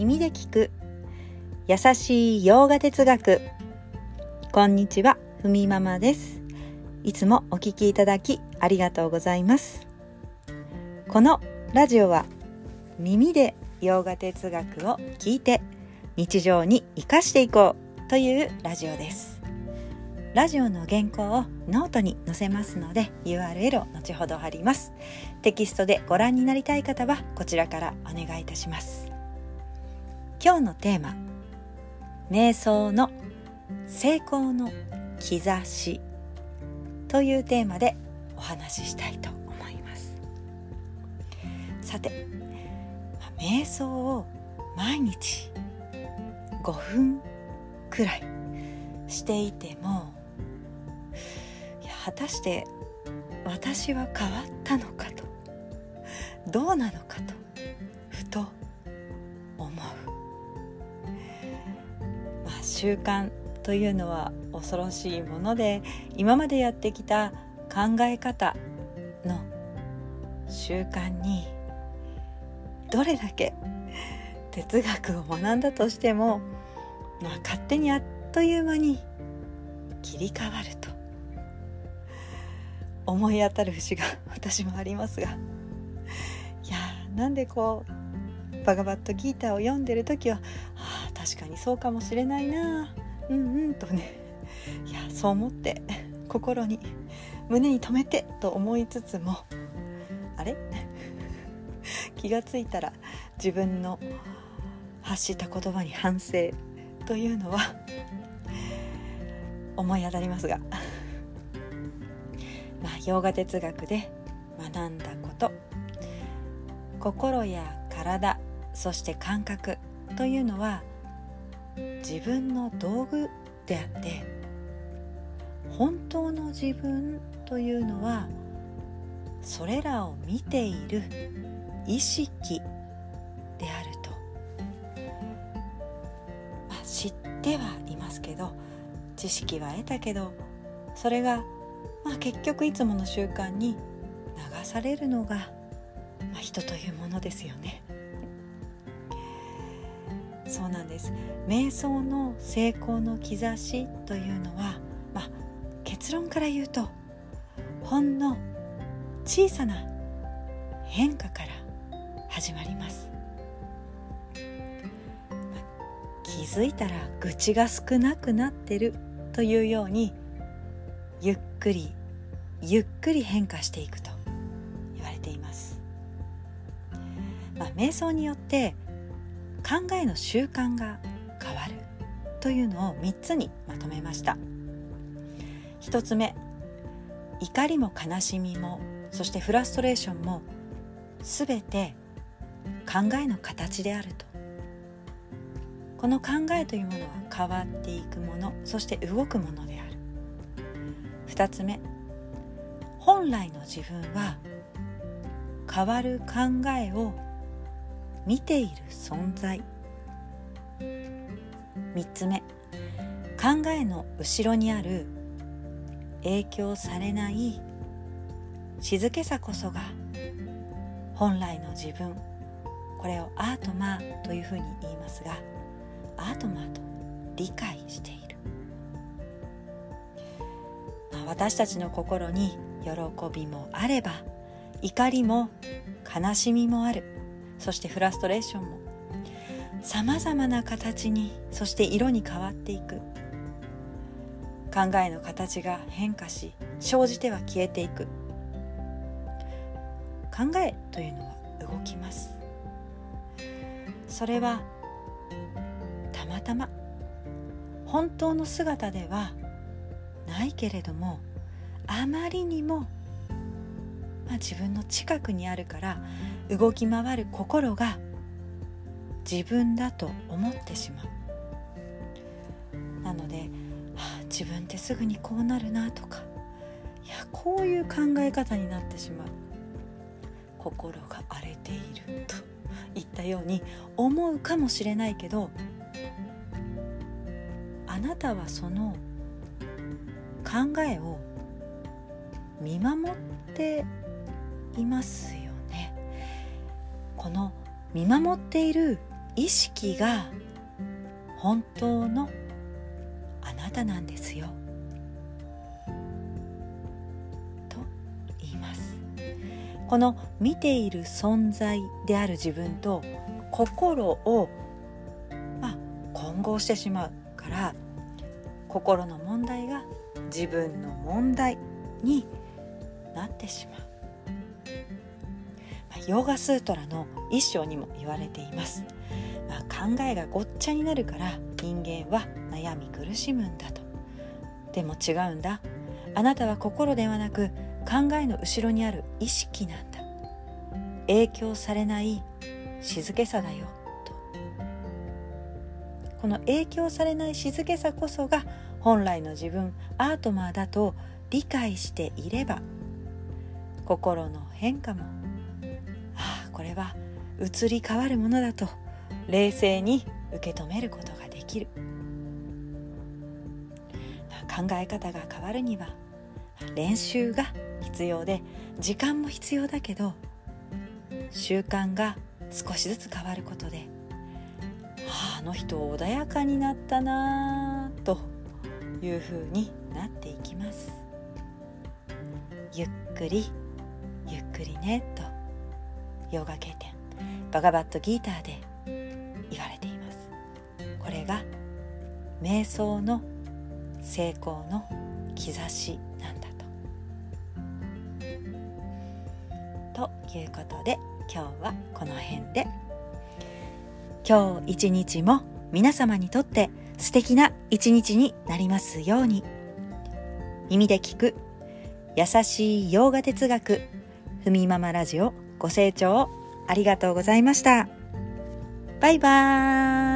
耳で聞く。優しい洋画哲学。こんにちはふみママです。いつもお聞きいただきありがとうございます。このラジオは耳で洋画哲学を聞いて日常に生かしていこうというラジオです。ラジオの原稿をノートに載せますので URL を後ほど貼ります。テキストでご覧になりたい方はこちらからお願いいたします。今日のテーマ。瞑想の成功の兆し。というテーマでお話ししたいと思います。さて瞑想を毎日5分くらいしていてもいや果たして私は変わったのかと。どうなのかと。習慣というのは恐ろしいもので今までやってきた考え方の習慣にどれだけ哲学を学んだとしても、まあ、勝手にあっという間に切り替わると思い当たる節が私もありますがいやなんでこうバガバットギーターを読んでる時は、はあ、確かにそうかもしれないな。うんうんとね。いやそう思って心に胸に留めてと思いつつもあれ？気がついたら自分の発した言葉に反省というのは思い当たりますが。まあ洋画哲学で学んだこと。心や体そして感覚というのは自分の道具であって本当の自分というのはそれらを見ている意識であると、まあ、知ってはいますけど知識は得たけどそれが、まあ、結局いつもの習慣に流されるのが、まあ、人というものですよね。そうなんです。瞑想の成功の兆しというのは、まあ、結論から言うとほんの小さな変化から始まります、まあ、気づいたら愚痴が少なくなってるというようにゆっくりゆっくり変化していくと言われています、まあ、瞑想によって考えの習慣が変わるというのを3つにまとめました。1つ目怒りも悲しみもそしてフラストレーションも全て考えの形であると。この考えというものは変わっていくものそして動くものである。2つ目本来の自分は変わる考えを見ている存在。3つ目。考えの後ろにある影響されない静けさこそが本来の自分。これをアートマーというふうに言いますがアートマーと理解している、まあ、私たちの心に喜びもあれば怒りも悲しみもある。そしてフラストレーションも。さまざまな形にそして色に変わっていく。考えの形が変化し生じては消えていく。考えというのは動きます。それはたまたま本当の姿ではないけれどもあまりにも、まあ、自分の近くにあるから動き回る心が自分だと思ってしまう。なので、はあ、自分ってすぐにこうなるなとかいやこういう考え方になってしまう。心が荒れているといったように思うかもしれないけどあなたはその考えを見守っていますよね。この見守っている意識が本当のあなたなんですよ。と言います。この見ている存在である自分と心を、まあ、混合してしまうから心の問題が自分の問題になってしまう、ヨガスートラの一章にも言われています、まあ、考えがごっちゃになるから人間は悩み苦しむんだと。でも違うんだ。あなたは心ではなく考えの後ろにある意識なんだ。影響されない静けさだよ。と。この影響されない静けさこそが本来の自分アートマーだと理解していれば心の変化もこれは移り変わるものだと冷静に受け止めることができる。考え方が変わるには練習が必要で時間も必要だけど習慣が少しずつ変わることであの人穏やかになったなというふうになっていきます。ゆっくりゆっくりねと。ヨガ経典。バガバットギーターで言われています。これが瞑想の成功の兆しなんだと。ということで今日はこの辺で。今日一日も皆様にとって素敵な一日になりますように。耳で聞く優しい洋画哲学ふみママラジオ。ご清聴ありがとうございました。バイバーイ。